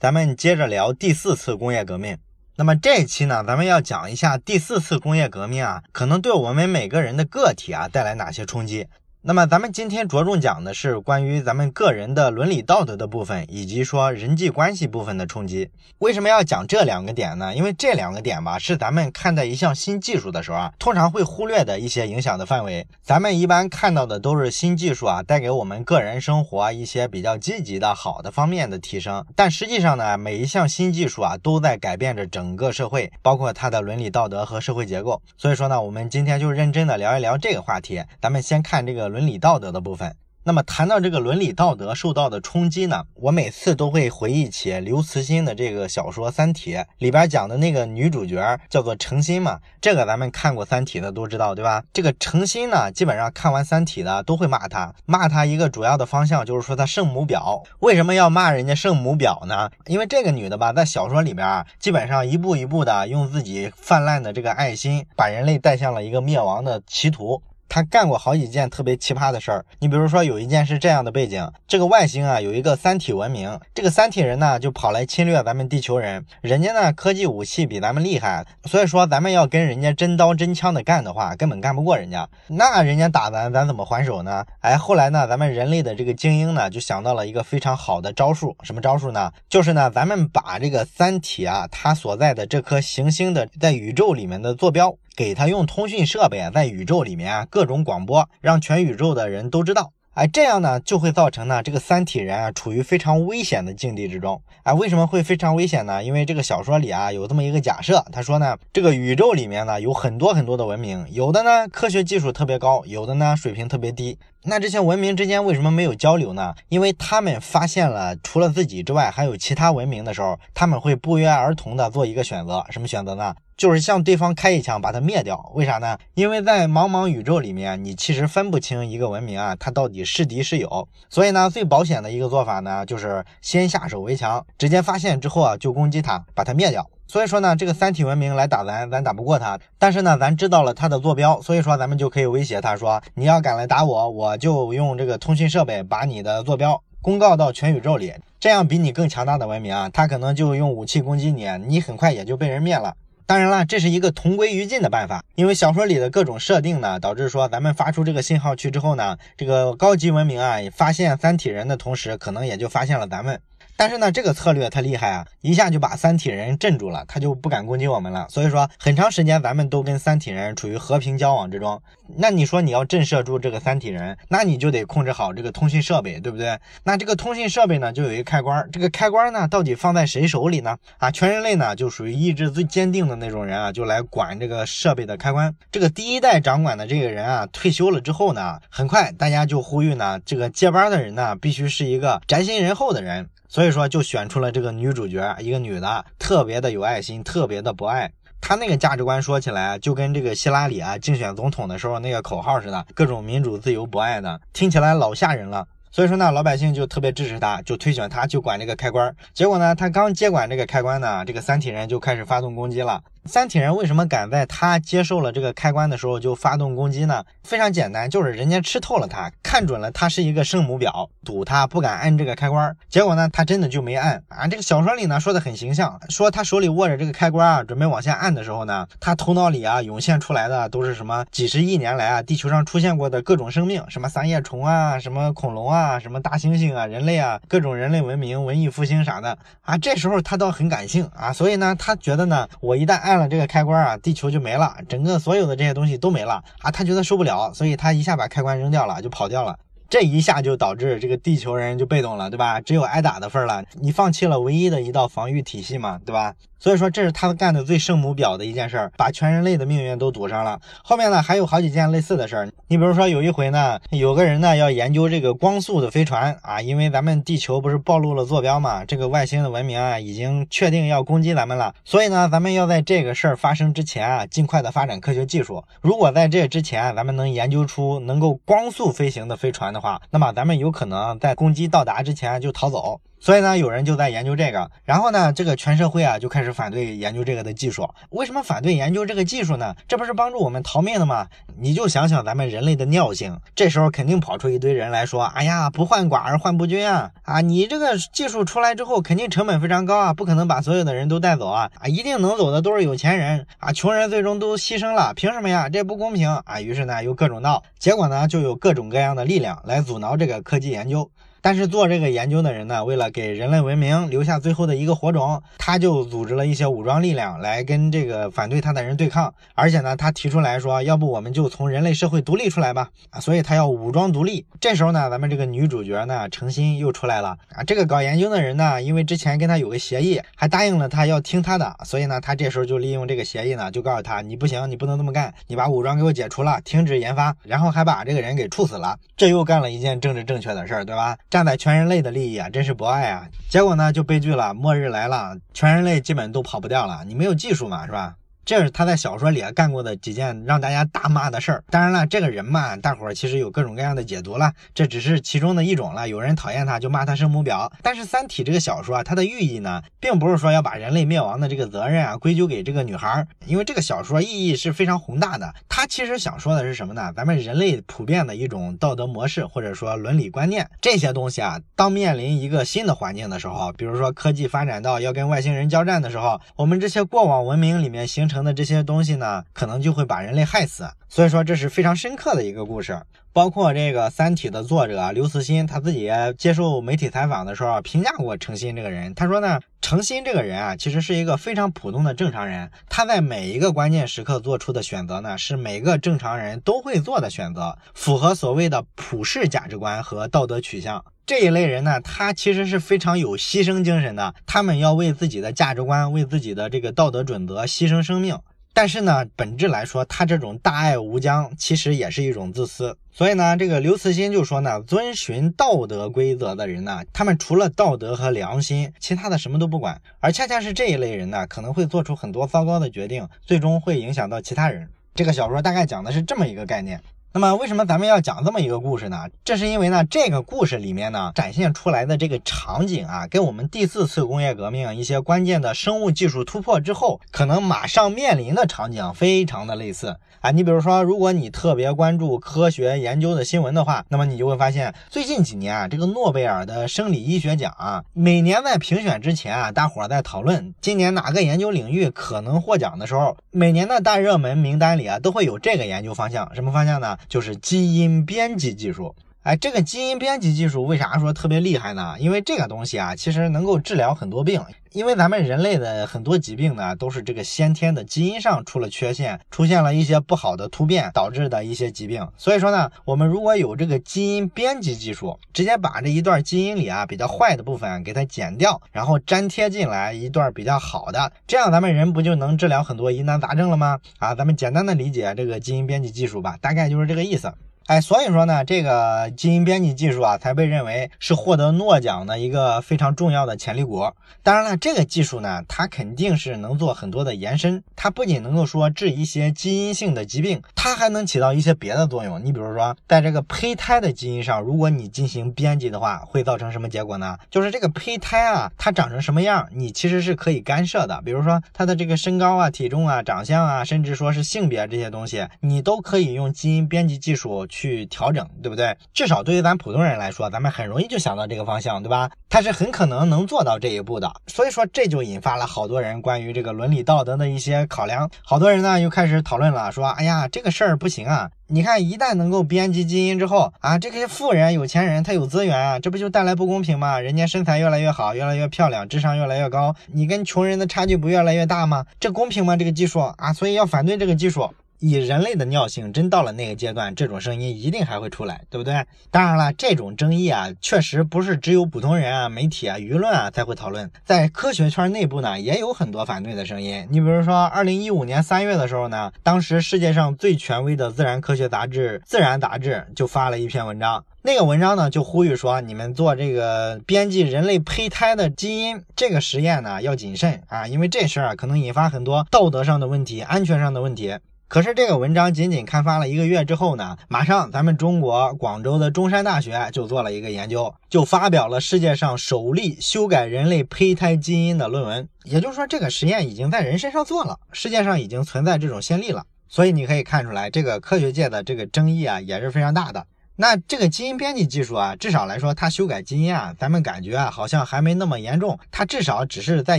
咱们接着聊第四次工业革命。那么这一期呢，咱们要讲一下第四次工业革命啊，可能对我们每个人的个体啊带来哪些冲击。那么咱们今天着重讲的是关于咱们个人的伦理道德的部分，以及说人际关系部分的冲击。为什么要讲这两个点呢？因为这两个点吧，是咱们看待一项新技术的时候啊，通常会忽略的一些影响的范围。咱们一般看到的都是新技术啊，带给我们个人生活一些比较积极的好的方面的提升。但实际上呢，每一项新技术啊，都在改变着整个社会，包括它的伦理道德和社会结构。所以说呢，我们今天就认真的聊一聊这个话题。咱们先看这个。伦理道德的部分。那么谈到这个伦理道德受到的冲击呢，我每次都会回忆起刘慈欣的这个小说《三体》里边讲的那个女主角叫做程心嘛。这个咱们看过《三体》的都知道，对吧？这个程心呢，基本上看完《三体》的都会骂他，骂他一个主要的方向就是说他圣母婊。为什么要骂人家圣母婊呢？因为这个女的吧，在小说里边，基本上一步一步的用自己泛滥的这个爱心，把人类带向了一个灭亡的歧途。他干过好几件特别奇葩的事儿，你比如说有一件是这样的背景，这个外星啊有一个三体文明，这个三体人呢就跑来侵略咱们地球人，人家呢科技武器比咱们厉害，所以说咱们要跟人家真刀真枪的干的话，根本干不过人家，那人家打咱，咱怎么还手呢？哎，后来呢，咱们人类的这个精英呢就想到了一个非常好的招数，什么招数呢？就是呢，咱们把这个三体啊它所在的这颗行星的在宇宙里面的坐标。给他用通讯设备啊在宇宙里面啊各各种广播，让全宇宙的人都知道。哎，这样呢就会造成呢这个三体人啊处于非常危险的境地之中。哎，为什么会非常危险呢？因为这个小说里啊有这么一个假设，他说呢这个宇宙里面呢有很多很多的文明，有的呢科学技术特别高，有的呢水平特别低。那这些文明之间为什么没有交流呢？因为他们发现了除了自己之外还有其他文明的时候，他们会不约而同的做一个选择，什么选择呢？就是向对方开一枪，把它灭掉。为啥呢？因为在茫茫宇宙里面，你其实分不清一个文明啊，它到底是敌是友。所以呢，最保险的一个做法呢，就是先下手为强，直接发现之后啊，就攻击它，把它灭掉。所以说呢，这个三体文明来打咱，咱打不过他。但是呢，咱知道了他的坐标，所以说咱们就可以威胁他说，你要敢来打我，我就用这个通讯设备把你的坐标公告到全宇宙里。这样比你更强大的文明啊，他可能就用武器攻击你，你很快也就被人灭了。当然了，这是一个同归于尽的办法，因为小说里的各种设定呢，导致说咱们发出这个信号去之后呢，这个高级文明啊发现三体人的同时，可能也就发现了咱们。但是呢，这个策略它厉害啊，一下就把三体人镇住了，他就不敢攻击我们了。所以说，很长时间咱们都跟三体人处于和平交往之中。那你说你要震慑住这个三体人，那你就得控制好这个通讯设备，对不对？那这个通讯设备呢，就有一个开关，这个开关呢，到底放在谁手里呢？啊，全人类呢，就属于意志最坚定的那种人啊，就来管这个设备的开关。这个第一代掌管的这个人啊，退休了之后呢，很快大家就呼吁呢，这个接班的人呢，必须是一个宅心仁厚的人。所以说，就选出了这个女主角，一个女的，特别的有爱心，特别的博爱。她那个价值观说起来，就跟这个希拉里啊竞选总统的时候那个口号似的，各种民主、自由、博爱的，听起来老吓人了。所以说呢，老百姓就特别支持她，就推选她就管这个开关。结果呢，她刚接管这个开关呢，这个三体人就开始发动攻击了。三体人为什么敢在他接受了这个开关的时候就发动攻击呢？非常简单，就是人家吃透了他，看准了他是一个圣母婊，赌他不敢按这个开关。结果呢，他真的就没按啊。这个小说里呢说的很形象，说他手里握着这个开关啊，准备往下按的时候呢，他头脑里啊涌现出来的都是什么几十亿年来啊地球上出现过的各种生命，什么三叶虫啊，什么恐龙啊，什么大猩猩啊，人类啊，各种人类文明、文艺复兴啥的啊。这时候他倒很感性啊，所以呢，他觉得呢，我一旦按。按了这个开关啊，地球就没了，整个所有的这些东西都没了啊！他觉得受不了，所以他一下把开关扔掉了，就跑掉了。这一下就导致这个地球人就被动了，对吧？只有挨打的份了。你放弃了唯一的一道防御体系嘛，对吧？所以说这是他们干的最圣母婊的一件事儿，把全人类的命运都堵上了。后面呢还有好几件类似的事儿。你比如说有一回呢，有个人呢要研究这个光速的飞船啊，因为咱们地球不是暴露了坐标嘛，这个外星的文明啊已经确定要攻击咱们了，所以呢咱们要在这个事儿发生之前啊，尽快的发展科学技术。如果在这之前咱们能研究出能够光速飞行的飞船的话，那么咱们有可能在攻击到达之前就逃走。所以呢，有人就在研究这个，然后呢，这个全社会啊就开始反对研究这个的技术。为什么反对研究这个技术呢？这不是帮助我们逃命的吗？你就想想咱们人类的尿性，这时候肯定跑出一堆人来说：“哎呀，不患寡而患不均啊！啊，你这个技术出来之后，肯定成本非常高啊，不可能把所有的人都带走啊！啊，一定能走的都是有钱人啊，穷人最终都牺牲了，凭什么呀？这不公平啊！”于是呢，又各种闹，结果呢，就有各种各样的力量来阻挠这个科技研究。但是做这个研究的人呢，为了给人类文明留下最后的一个火种，他就组织了一些武装力量来跟这个反对他的人对抗。而且呢，他提出来说，要不我们就从人类社会独立出来吧？啊，所以他要武装独立。这时候呢，咱们这个女主角呢，程心又出来了啊。这个搞研究的人呢，因为之前跟他有个协议，还答应了他要听他的，所以呢，他这时候就利用这个协议呢，就告诉他，你不行，你不能这么干，你把武装给我解除了，停止研发，然后还把这个人给处死了。这又干了一件政治正确的事儿，对吧？站在全人类的利益啊，真是博爱啊！结果呢，就悲剧了，末日来了，全人类基本都跑不掉了。你没有技术嘛，是吧？这是他在小说里啊干过的几件让大家大骂的事儿。当然了，这个人嘛，大伙儿其实有各种各样的解读了，这只是其中的一种了。有人讨厌他，就骂他圣母婊。但是《三体》这个小说啊，它的寓意呢，并不是说要把人类灭亡的这个责任啊归咎给这个女孩，因为这个小说意义是非常宏大的。他其实想说的是什么呢？咱们人类普遍的一种道德模式，或者说伦理观念，这些东西啊，当面临一个新的环境的时候，比如说科技发展到要跟外星人交战的时候，我们这些过往文明里面形成成的这些东西呢，可能就会把人类害死。所以说，这是非常深刻的一个故事。包括这个《三体》的作者刘慈欣，他自己接受媒体采访的时候评价过程心这个人。他说呢，程心这个人啊，其实是一个非常普通的正常人。他在每一个关键时刻做出的选择呢，是每个正常人都会做的选择，符合所谓的普世价值观和道德取向。这一类人呢，他其实是非常有牺牲精神的。他们要为自己的价值观、为自己的这个道德准则牺牲生命。但是呢，本质来说，他这种大爱无疆，其实也是一种自私。所以呢，这个刘慈欣就说呢，遵循道德规则的人呢，他们除了道德和良心，其他的什么都不管。而恰恰是这一类人呢，可能会做出很多糟糕的决定，最终会影响到其他人。这个小说大概讲的是这么一个概念。那么为什么咱们要讲这么一个故事呢？这是因为呢，这个故事里面呢展现出来的这个场景啊，跟我们第四次工业革命一些关键的生物技术突破之后，可能马上面临的场景非常的类似啊。你比如说，如果你特别关注科学研究的新闻的话，那么你就会发现，最近几年啊，这个诺贝尔的生理医学奖啊，每年在评选之前啊，大伙儿在讨论今年哪个研究领域可能获奖的时候，每年的大热门名单里啊，都会有这个研究方向，什么方向呢？就是基因编辑技术，哎，这个基因编辑技术为啥说特别厉害呢？因为这个东西啊，其实能够治疗很多病。因为咱们人类的很多疾病呢，都是这个先天的基因上出了缺陷，出现了一些不好的突变导致的一些疾病。所以说呢，我们如果有这个基因编辑技术，直接把这一段基因里啊比较坏的部分给它剪掉，然后粘贴进来一段比较好的，这样咱们人不就能治疗很多疑难杂症了吗？啊，咱们简单的理解这个基因编辑技术吧，大概就是这个意思。哎，所以说呢，这个基因编辑技术啊，才被认为是获得诺奖的一个非常重要的潜力股。当然了，这个技术呢，它肯定是能做很多的延伸。它不仅能够说治一些基因性的疾病，它还能起到一些别的作用。你比如说，在这个胚胎的基因上，如果你进行编辑的话，会造成什么结果呢？就是这个胚胎啊，它长成什么样，你其实是可以干涉的。比如说它的这个身高啊、体重啊、长相啊，甚至说是性别这些东西，你都可以用基因编辑技术去。去调整，对不对？至少对于咱普通人来说，咱们很容易就想到这个方向，对吧？它是很可能能做到这一步的。所以说，这就引发了好多人关于这个伦理道德的一些考量。好多人呢又开始讨论了，说：“哎呀，这个事儿不行啊！你看，一旦能够编辑基因之后啊，这些富人、有钱人他有资源啊，这不就带来不公平吗？人家身材越来越好，越来越漂亮，智商越来越高，你跟穷人的差距不越来越大吗？这公平吗？这个技术啊，所以要反对这个技术。”以人类的尿性，真到了那个阶段，这种声音一定还会出来，对不对？当然了，这种争议啊，确实不是只有普通人啊、媒体啊、舆论啊才会讨论，在科学圈内部呢，也有很多反对的声音。你比如说，二零一五年三月的时候呢，当时世界上最权威的自然科学杂志《自然》杂志就发了一篇文章，那个文章呢就呼吁说，你们做这个编辑人类胚胎的基因这个实验呢要谨慎啊，因为这事儿啊可能引发很多道德上的问题、安全上的问题。可是这个文章仅仅刊发了一个月之后呢，马上咱们中国广州的中山大学就做了一个研究，就发表了世界上首例修改人类胚胎基因的论文。也就是说，这个实验已经在人身上做了，世界上已经存在这种先例了。所以你可以看出来，这个科学界的这个争议啊，也是非常大的。那这个基因编辑技术啊，至少来说，它修改基因啊，咱们感觉啊，好像还没那么严重。它至少只是在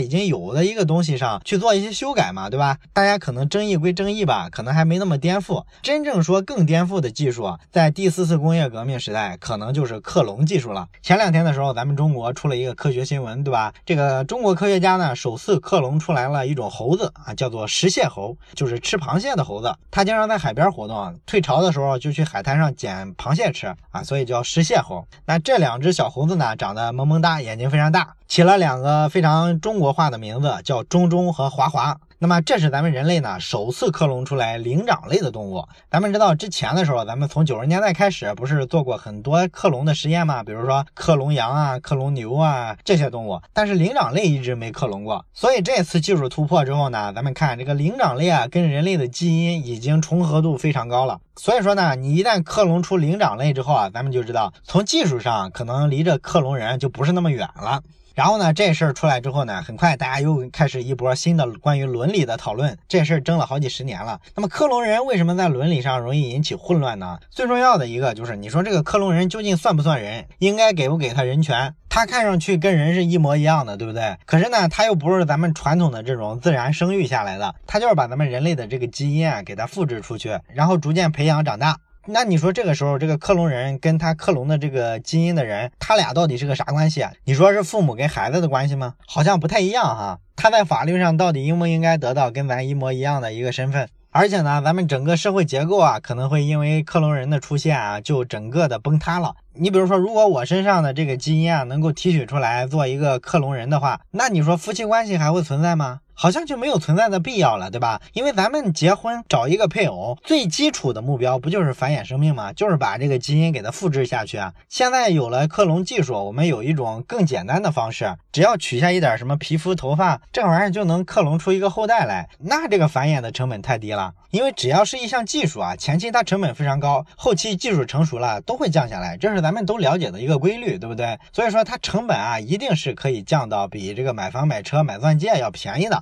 已经有的一个东西上去做一些修改嘛，对吧？大家可能争议归争议吧，可能还没那么颠覆。真正说更颠覆的技术，在第四次工业革命时代，可能就是克隆技术了。前两天的时候，咱们中国出了一个科学新闻，对吧？这个中国科学家呢，首次克隆出来了一种猴子啊，叫做食蟹猴，就是吃螃蟹的猴子。它经常在海边活动，退潮的时候就去海滩上捡螃蟹。吃啊，所以叫石蟹猴。那这两只小猴子呢，长得萌萌哒，眼睛非常大，起了两个非常中国化的名字，叫中中和华华。那么这是咱们人类呢首次克隆出来灵长类的动物。咱们知道之前的时候，咱们从九十年代开始不是做过很多克隆的实验吗？比如说克隆羊啊、克隆牛啊这些动物，但是灵长类一直没克隆过。所以这次技术突破之后呢，咱们看这个灵长类啊跟人类的基因已经重合度非常高了。所以说呢，你一旦克隆出灵长类之后啊，咱们就知道从技术上可能离这克隆人就不是那么远了。然后呢，这事儿出来之后呢，很快大家又开始一波新的关于伦理的讨论。这事儿争了好几十年了。那么克隆人为什么在伦理上容易引起混乱呢？最重要的一个就是，你说这个克隆人究竟算不算人？应该给不给他人权？他看上去跟人是一模一样的，对不对？可是呢，他又不是咱们传统的这种自然生育下来的，他就是把咱们人类的这个基因啊给他复制出去，然后逐渐培养长大。那你说这个时候，这个克隆人跟他克隆的这个基因的人，他俩到底是个啥关系啊？你说是父母跟孩子的关系吗？好像不太一样哈。他在法律上到底应不应该得到跟咱一模一样的一个身份？而且呢，咱们整个社会结构啊，可能会因为克隆人的出现啊，就整个的崩塌了。你比如说，如果我身上的这个基因啊，能够提取出来做一个克隆人的话，那你说夫妻关系还会存在吗？好像就没有存在的必要了，对吧？因为咱们结婚找一个配偶，最基础的目标不就是繁衍生命吗？就是把这个基因给它复制下去啊。现在有了克隆技术，我们有一种更简单的方式，只要取下一点什么皮肤、头发，这玩意儿就能克隆出一个后代来。那这个繁衍的成本太低了，因为只要是一项技术啊，前期它成本非常高，后期技术成熟了都会降下来，这是咱们都了解的一个规律，对不对？所以说它成本啊，一定是可以降到比这个买房、买车、买钻戒要便宜的。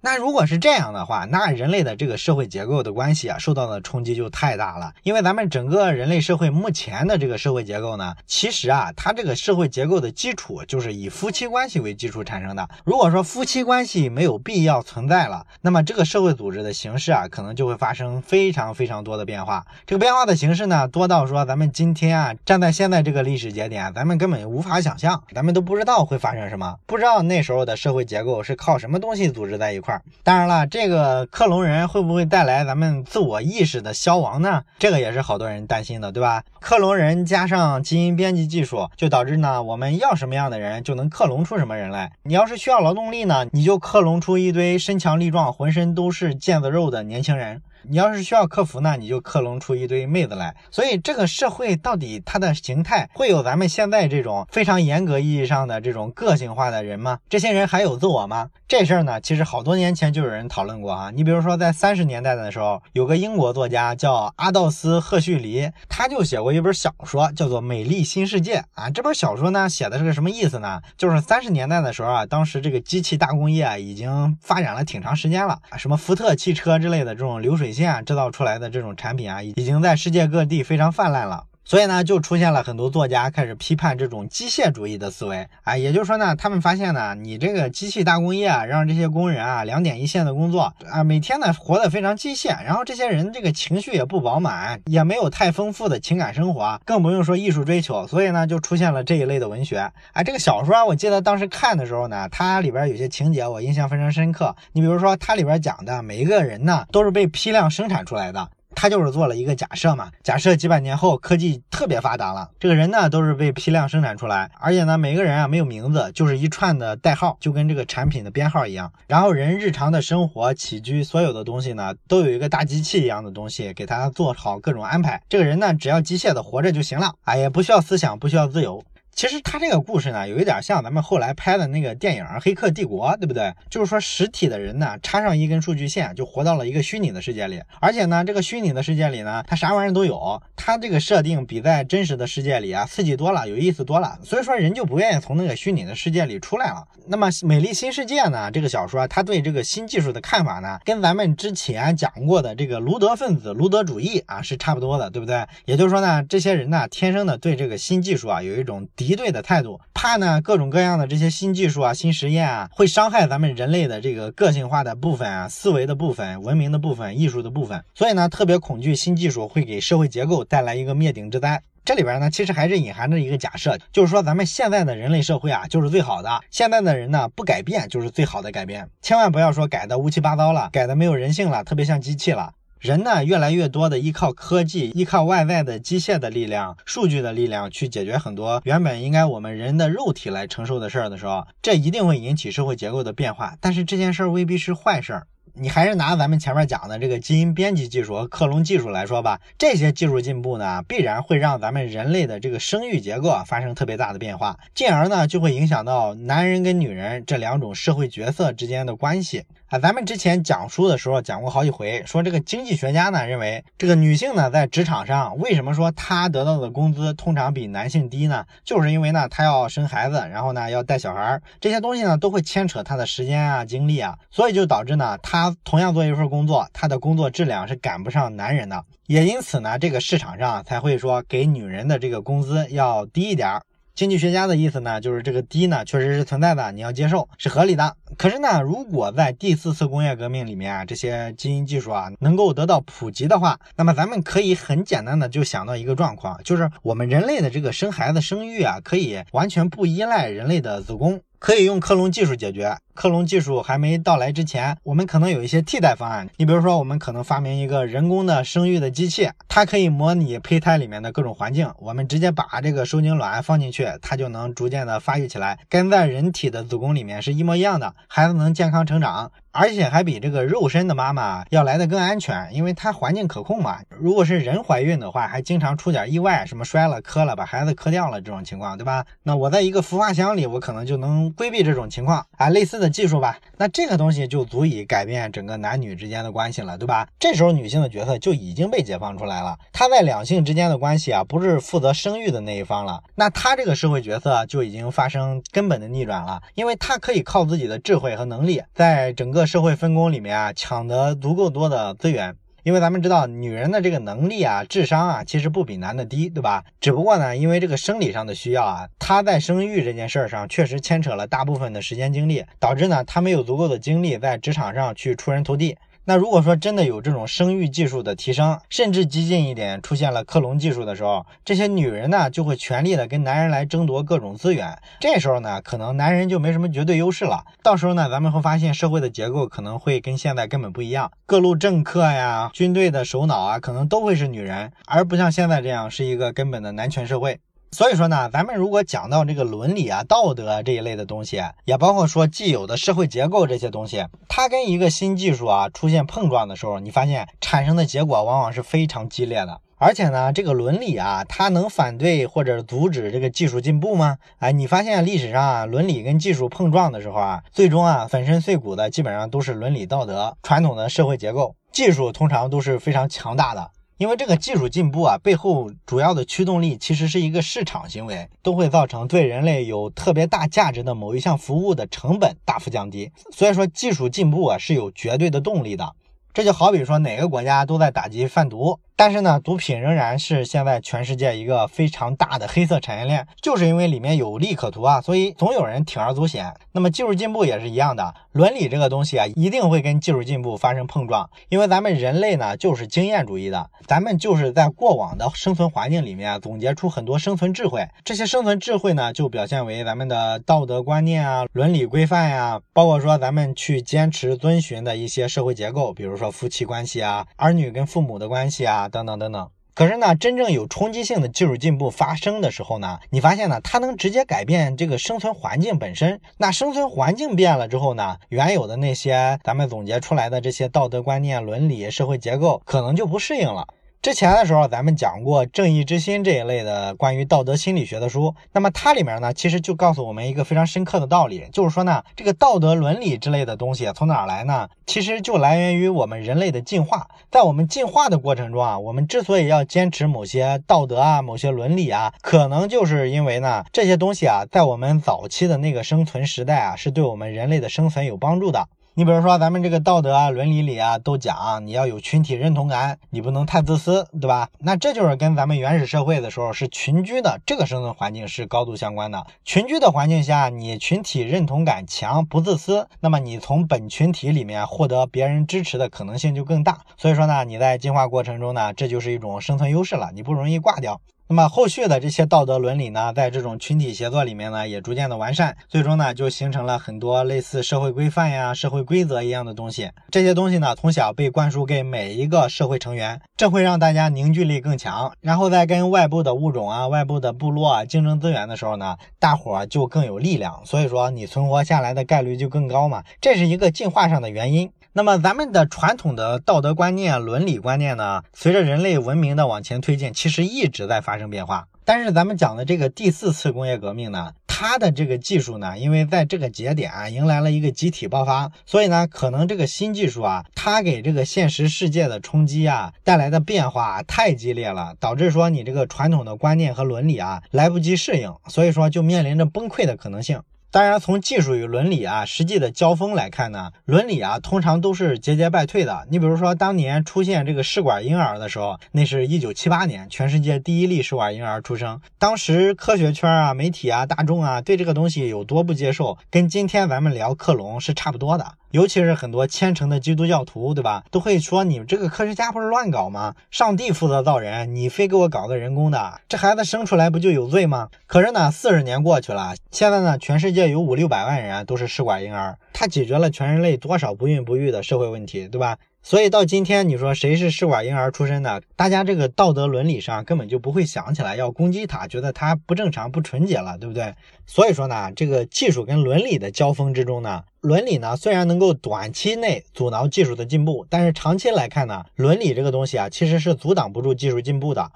那如果是这样的话，那人类的这个社会结构的关系啊，受到的冲击就太大了。因为咱们整个人类社会目前的这个社会结构呢，其实啊，它这个社会结构的基础就是以夫妻关系为基础产生的。如果说夫妻关系没有必要存在了，那么这个社会组织的形式啊，可能就会发生非常非常多的变化。这个变化的形式呢，多到说咱们今天啊，站在现在这个历史节点，咱们根本无法想象，咱们都不知道会发生什么，不知道那时候的社会结构是靠什么东西组织在一块。当然了，这个克隆人会不会带来咱们自我意识的消亡呢？这个也是好多人担心的，对吧？克隆人加上基因编辑技术，就导致呢，我们要什么样的人就能克隆出什么人来。你要是需要劳动力呢，你就克隆出一堆身强力壮、浑身都是腱子肉的年轻人。你要是需要客服呢，你就克隆出一堆妹子来。所以这个社会到底它的形态会有咱们现在这种非常严格意义上的这种个性化的人吗？这些人还有自我吗？这事儿呢，其实好多年前就有人讨论过啊。你比如说在三十年代的时候，有个英国作家叫阿道斯·赫胥黎，他就写过一本小说，叫做《美丽新世界》啊。这本小说呢，写的是个什么意思呢？就是三十年代的时候啊，当时这个机器大工业啊已经发展了挺长时间了，什么福特汽车之类的这种流水线制造出来的这种产品啊，已经在世界各地非常泛滥了。所以呢，就出现了很多作家开始批判这种机械主义的思维啊，也就是说呢，他们发现呢，你这个机器大工业啊，让这些工人啊两点一线的工作啊，每天呢活得非常机械，然后这些人这个情绪也不饱满，也没有太丰富的情感生活，更不用说艺术追求，所以呢，就出现了这一类的文学。哎，这个小说我记得当时看的时候呢，它里边有些情节我印象非常深刻。你比如说，它里边讲的每一个人呢，都是被批量生产出来的。他就是做了一个假设嘛，假设几百年后科技特别发达了，这个人呢都是被批量生产出来，而且呢每个人啊没有名字，就是一串的代号，就跟这个产品的编号一样。然后人日常的生活起居所有的东西呢，都有一个大机器一样的东西给他做好各种安排。这个人呢只要机械的活着就行了，啊也不需要思想，不需要自由。其实他这个故事呢，有一点像咱们后来拍的那个电影《黑客帝国》，对不对？就是说实体的人呢，插上一根数据线，就活到了一个虚拟的世界里。而且呢，这个虚拟的世界里呢，它啥玩意儿都有。它这个设定比在真实的世界里啊刺激多了，有意思多了。所以说人就不愿意从那个虚拟的世界里出来了。那么《美丽新世界》呢，这个小说它对这个新技术的看法呢，跟咱们之前讲过的这个卢德分子、卢德主义啊是差不多的，对不对？也就是说呢，这些人呢，天生的对这个新技术啊有一种敌。敌对的态度，怕呢各种各样的这些新技术啊、新实验啊，会伤害咱们人类的这个个性化的部分啊、思维的部分、文明的部分、艺术的部分，所以呢特别恐惧新技术会给社会结构带来一个灭顶之灾。这里边呢其实还是隐含着一个假设，就是说咱们现在的人类社会啊就是最好的，现在的人呢不改变就是最好的改变，千万不要说改的乌七八糟了，改的没有人性了，特别像机器了。人呢，越来越多的依靠科技，依靠外在的机械的力量、数据的力量去解决很多原本应该我们人的肉体来承受的事儿的时候，这一定会引起社会结构的变化。但是这件事儿未必是坏事儿。你还是拿咱们前面讲的这个基因编辑技术和克隆技术来说吧，这些技术进步呢，必然会让咱们人类的这个生育结构啊发生特别大的变化，进而呢就会影响到男人跟女人这两种社会角色之间的关系。啊，咱们之前讲书的时候讲过好几回，说这个经济学家呢认为，这个女性呢在职场上为什么说她得到的工资通常比男性低呢？就是因为呢她要生孩子，然后呢要带小孩，这些东西呢都会牵扯她的时间啊精力啊，所以就导致呢她同样做一份工作，她的工作质量是赶不上男人的，也因此呢这个市场上才会说给女人的这个工资要低一点儿。经济学家的意思呢，就是这个低呢确实是存在的，你要接受是合理的。可是呢，如果在第四次工业革命里面啊，这些基因技术啊能够得到普及的话，那么咱们可以很简单的就想到一个状况，就是我们人类的这个生孩子生育啊，可以完全不依赖人类的子宫。可以用克隆技术解决。克隆技术还没到来之前，我们可能有一些替代方案。你比如说，我们可能发明一个人工的生育的机器，它可以模拟胚胎里面的各种环境。我们直接把这个受精卵放进去，它就能逐渐的发育起来，跟在人体的子宫里面是一模一样的，孩子能健康成长。而且还比这个肉身的妈妈要来的更安全，因为它环境可控嘛。如果是人怀孕的话，还经常出点意外，什么摔了、磕了，把孩子磕掉了这种情况，对吧？那我在一个孵化箱里，我可能就能规避这种情况啊。类似的技术吧，那这个东西就足以改变整个男女之间的关系了，对吧？这时候女性的角色就已经被解放出来了，她在两性之间的关系啊，不是负责生育的那一方了，那她这个社会角色就已经发生根本的逆转了，因为她可以靠自己的智慧和能力，在整个社会分工里面啊，抢得足够多的资源，因为咱们知道女人的这个能力啊、智商啊，其实不比男的低，对吧？只不过呢，因为这个生理上的需要啊，她在生育这件事儿上确实牵扯了大部分的时间精力，导致呢，她没有足够的精力在职场上去出人头地。那如果说真的有这种生育技术的提升，甚至激进一点，出现了克隆技术的时候，这些女人呢就会全力的跟男人来争夺各种资源。这时候呢，可能男人就没什么绝对优势了。到时候呢，咱们会发现社会的结构可能会跟现在根本不一样，各路政客呀、军队的首脑啊，可能都会是女人，而不像现在这样是一个根本的男权社会。所以说呢，咱们如果讲到这个伦理啊、道德这一类的东西，也包括说既有的社会结构这些东西，它跟一个新技术啊出现碰撞的时候，你发现产生的结果往往是非常激烈的。而且呢，这个伦理啊，它能反对或者阻止这个技术进步吗？哎，你发现历史上啊，伦理跟技术碰撞的时候啊，最终啊粉身碎骨的基本上都是伦理道德、传统的社会结构，技术通常都是非常强大的。因为这个技术进步啊，背后主要的驱动力其实是一个市场行为，都会造成对人类有特别大价值的某一项服务的成本大幅降低。所以说，技术进步啊是有绝对的动力的。这就好比说，哪个国家都在打击贩毒。但是呢，毒品仍然是现在全世界一个非常大的黑色产业链，就是因为里面有利可图啊，所以总有人铤而走险。那么技术进步也是一样的，伦理这个东西啊，一定会跟技术进步发生碰撞，因为咱们人类呢就是经验主义的，咱们就是在过往的生存环境里面总结出很多生存智慧，这些生存智慧呢就表现为咱们的道德观念啊、伦理规范呀，包括说咱们去坚持遵循的一些社会结构，比如说夫妻关系啊、儿女跟父母的关系啊。等等等等，可是呢，真正有冲击性的技术进步发生的时候呢，你发现呢，它能直接改变这个生存环境本身。那生存环境变了之后呢，原有的那些咱们总结出来的这些道德观念、伦理、社会结构，可能就不适应了。之前的时候，咱们讲过《正义之心》这一类的关于道德心理学的书，那么它里面呢，其实就告诉我们一个非常深刻的道理，就是说呢，这个道德伦理之类的东西从哪来呢？其实就来源于我们人类的进化。在我们进化的过程中啊，我们之所以要坚持某些道德啊、某些伦理啊，可能就是因为呢，这些东西啊，在我们早期的那个生存时代啊，是对我们人类的生存有帮助的。你比如说，咱们这个道德啊、伦理里啊，都讲你要有群体认同感，你不能太自私，对吧？那这就是跟咱们原始社会的时候是群居的这个生存环境是高度相关的。群居的环境下，你群体认同感强，不自私，那么你从本群体里面获得别人支持的可能性就更大。所以说呢，你在进化过程中呢，这就是一种生存优势了，你不容易挂掉。那么后续的这些道德伦理呢，在这种群体协作里面呢，也逐渐的完善，最终呢，就形成了很多类似社会规范呀、社会规则一样的东西。这些东西呢，从小被灌输给每一个社会成员，这会让大家凝聚力更强，然后在跟外部的物种啊、外部的部落啊竞争资源的时候呢，大伙儿就更有力量，所以说你存活下来的概率就更高嘛，这是一个进化上的原因。那么咱们的传统的道德观念、伦理观念呢，随着人类文明的往前推进，其实一直在发发生变化。但是咱们讲的这个第四次工业革命呢，它的这个技术呢，因为在这个节点啊，迎来了一个集体爆发，所以呢，可能这个新技术啊，它给这个现实世界的冲击啊，带来的变化太激烈了，导致说你这个传统的观念和伦理啊，来不及适应，所以说就面临着崩溃的可能性。当然，从技术与伦理啊实际的交锋来看呢，伦理啊通常都是节节败退的。你比如说，当年出现这个试管婴儿的时候，那是一九七八年，全世界第一例试管婴儿出生。当时科学圈啊、媒体啊、大众啊对这个东西有多不接受，跟今天咱们聊克隆是差不多的。尤其是很多虔诚的基督教徒，对吧？都会说你这个科学家不是乱搞吗？上帝负责造人，你非给我搞个人工的，这孩子生出来不就有罪吗？可是呢，四十年过去了，现在呢，全世界有五六百万人都是试管婴儿，他解决了全人类多少不孕不育的社会问题，对吧？所以到今天，你说谁是试管婴儿出身的？大家这个道德伦理上根本就不会想起来要攻击他，觉得他不正常、不纯洁了，对不对？所以说呢，这个技术跟伦理的交锋之中呢，伦理呢虽然能够短期内阻挠技术的进步，但是长期来看呢，伦理这个东西啊，其实是阻挡不住技术进步的。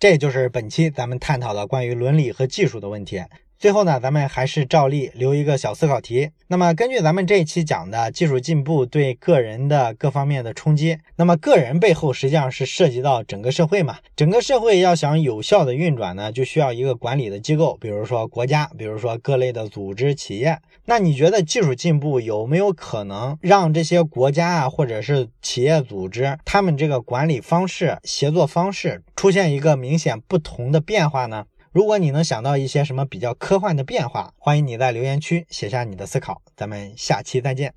这就是本期咱们探讨的关于伦理和技术的问题。最后呢，咱们还是照例留一个小思考题。那么，根据咱们这一期讲的技术进步对个人的各方面的冲击，那么个人背后实际上是涉及到整个社会嘛？整个社会要想有效的运转呢，就需要一个管理的机构，比如说国家，比如说各类的组织企业。那你觉得技术进步有没有可能让这些国家啊，或者是企业组织，他们这个管理方式、协作方式出现一个明显不同的变化呢？如果你能想到一些什么比较科幻的变化，欢迎你在留言区写下你的思考。咱们下期再见。